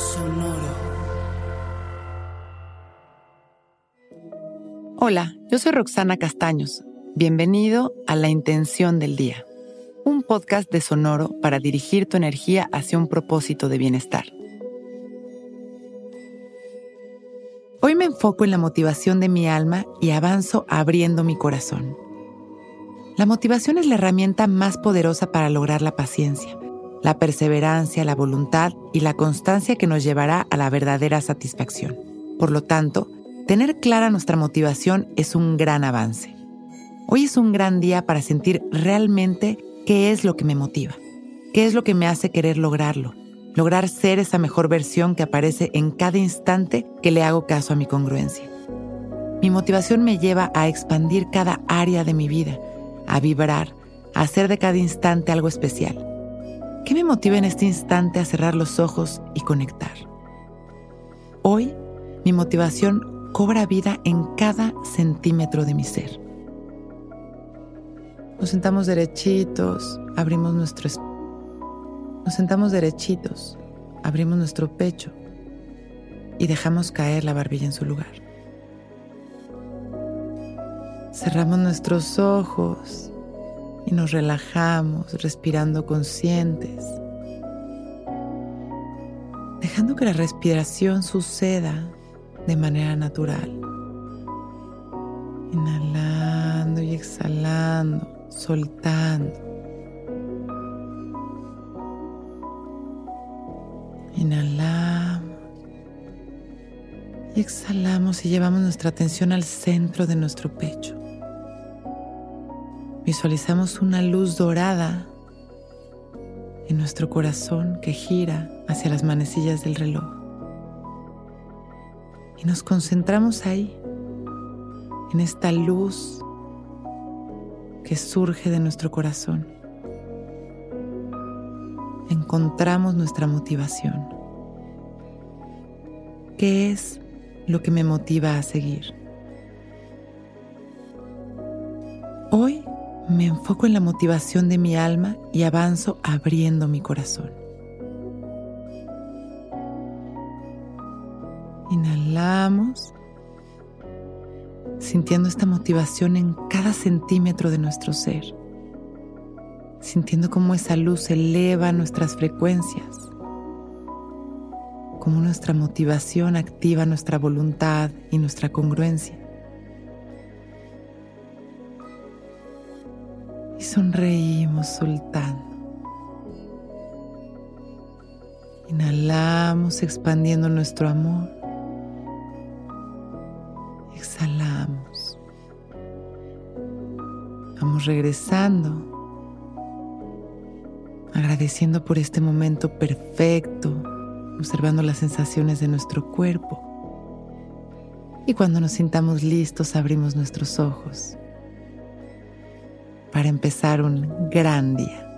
Sonoro. Hola, yo soy Roxana Castaños. Bienvenido a La Intención del Día, un podcast de Sonoro para dirigir tu energía hacia un propósito de bienestar. Hoy me enfoco en la motivación de mi alma y avanzo abriendo mi corazón. La motivación es la herramienta más poderosa para lograr la paciencia, la perseverancia, la voluntad y la constancia que nos llevará a la verdadera satisfacción. Por lo tanto, tener clara nuestra motivación es un gran avance. Hoy es un gran día para sentir realmente qué es lo que me motiva, qué es lo que me hace querer lograrlo, lograr ser esa mejor versión que aparece en cada instante que le hago caso a mi congruencia. Mi motivación me lleva a expandir cada área de mi vida, a vibrar, a hacer de cada instante algo especial. ¿Qué me motiva en este instante a cerrar los ojos y conectar? Hoy, mi motivación cobra vida en cada centímetro de mi ser. Nos sentamos derechitos, abrimos nuestro Nos sentamos derechitos, abrimos nuestro pecho y dejamos caer la barbilla en su lugar. Cerramos nuestros ojos y nos relajamos respirando conscientes, dejando que la respiración suceda de manera natural. Inhalando y exhalando, soltando. Inhalamos y exhalamos y llevamos nuestra atención al centro de nuestro pecho. Visualizamos una luz dorada en nuestro corazón que gira hacia las manecillas del reloj. Y nos concentramos ahí, en esta luz que surge de nuestro corazón. Encontramos nuestra motivación. ¿Qué es lo que me motiva a seguir? Hoy me enfoco en la motivación de mi alma y avanzo abriendo mi corazón. Inhalamos, sintiendo esta motivación en cada centímetro de nuestro ser, sintiendo cómo esa luz eleva nuestras frecuencias, cómo nuestra motivación activa nuestra voluntad y nuestra congruencia. Sonreímos soltando. Inhalamos expandiendo nuestro amor. Exhalamos. Vamos regresando, agradeciendo por este momento perfecto, observando las sensaciones de nuestro cuerpo. Y cuando nos sintamos listos, abrimos nuestros ojos para empezar un gran día.